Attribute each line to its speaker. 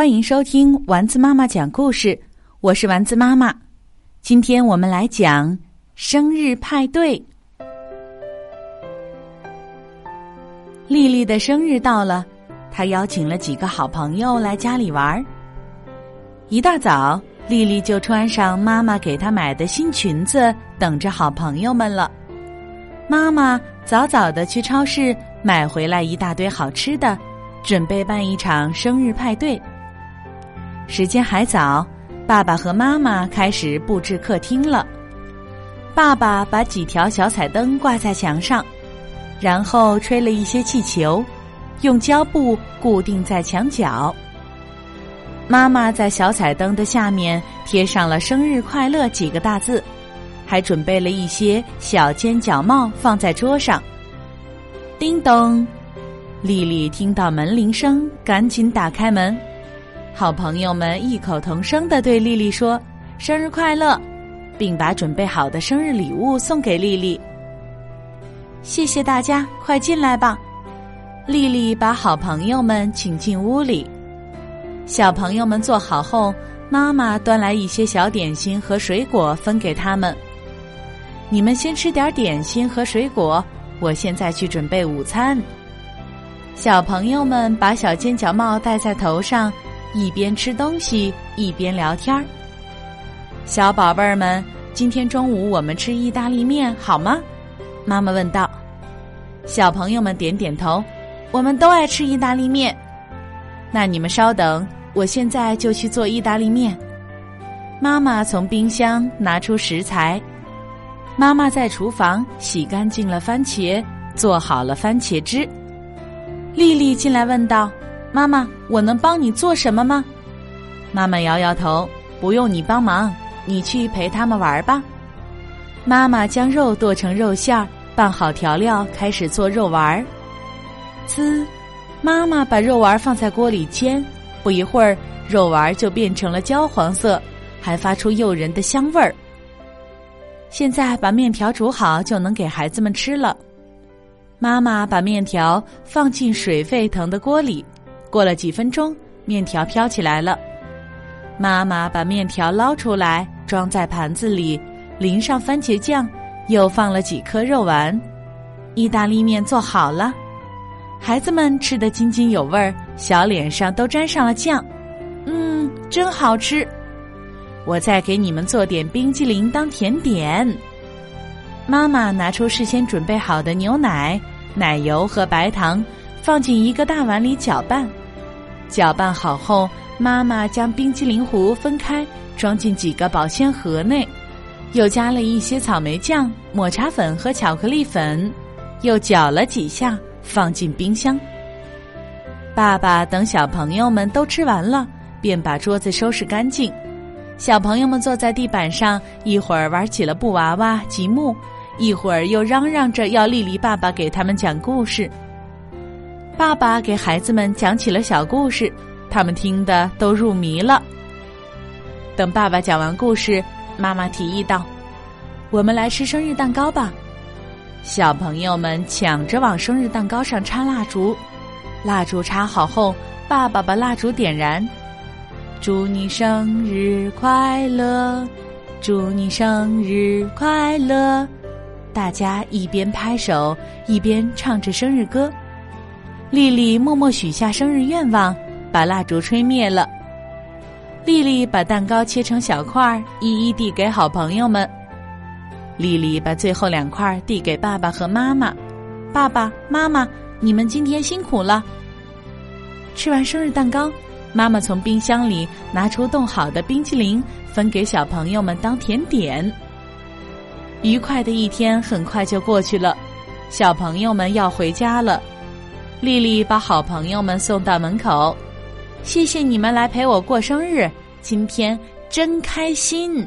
Speaker 1: 欢迎收听丸子妈妈讲故事，我是丸子妈妈。今天我们来讲生日派对。丽丽的生日到了，她邀请了几个好朋友来家里玩。一大早，丽丽就穿上妈妈给她买的新裙子，等着好朋友们了。妈妈早早的去超市买回来一大堆好吃的，准备办一场生日派对。时间还早，爸爸和妈妈开始布置客厅了。爸爸把几条小彩灯挂在墙上，然后吹了一些气球，用胶布固定在墙角。妈妈在小彩灯的下面贴上了“生日快乐”几个大字，还准备了一些小尖角帽放在桌上。叮咚，丽丽听到门铃声，赶紧打开门。好朋友们异口同声的对丽丽说：“生日快乐！”并把准备好的生日礼物送给丽丽。谢谢大家，快进来吧！丽丽把好朋友们请进屋里。小朋友们坐好后，妈妈端来一些小点心和水果分给他们。你们先吃点点心和水果，我现在去准备午餐。小朋友们把小尖角帽戴在头上。一边吃东西一边聊天儿，小宝贝儿们，今天中午我们吃意大利面好吗？妈妈问道。小朋友们点点头，我们都爱吃意大利面。那你们稍等，我现在就去做意大利面。妈妈从冰箱拿出食材，妈妈在厨房洗干净了番茄，做好了番茄汁。丽丽进来问道。妈妈，我能帮你做什么吗？妈妈摇摇头，不用你帮忙，你去陪他们玩吧。妈妈将肉剁成肉馅儿，拌好调料，开始做肉丸儿。呲，妈妈把肉丸放在锅里煎，不一会儿，肉丸就变成了焦黄色，还发出诱人的香味儿。现在把面条煮好，就能给孩子们吃了。妈妈把面条放进水沸腾的锅里。过了几分钟，面条飘起来了。妈妈把面条捞出来，装在盘子里，淋上番茄酱，又放了几颗肉丸。意大利面做好了，孩子们吃得津津有味儿，小脸上都沾上了酱。嗯，真好吃。我再给你们做点冰激凌当甜点。妈妈拿出事先准备好的牛奶、奶油和白糖，放进一个大碗里搅拌。搅拌好后，妈妈将冰激凌糊分开，装进几个保鲜盒内，又加了一些草莓酱、抹茶粉和巧克力粉，又搅了几下，放进冰箱。爸爸等小朋友们都吃完了，便把桌子收拾干净。小朋友们坐在地板上，一会儿玩起了布娃娃、积木，一会儿又嚷嚷着要丽丽爸爸给他们讲故事。爸爸给孩子们讲起了小故事，他们听得都入迷了。等爸爸讲完故事，妈妈提议道：“我们来吃生日蛋糕吧！”小朋友们抢着往生日蛋糕上插蜡烛。蜡烛插好后，爸爸把蜡烛点燃，“祝你生日快乐，祝你生日快乐！”大家一边拍手，一边唱着生日歌。丽丽默默许下生日愿望，把蜡烛吹灭了。丽丽把蛋糕切成小块，一一递给好朋友们。丽丽把最后两块递给爸爸和妈妈：“爸爸妈妈，你们今天辛苦了。”吃完生日蛋糕，妈妈从冰箱里拿出冻好的冰淇淋，分给小朋友们当甜点。愉快的一天很快就过去了，小朋友们要回家了。丽丽把好朋友们送到门口，谢谢你们来陪我过生日，今天真开心。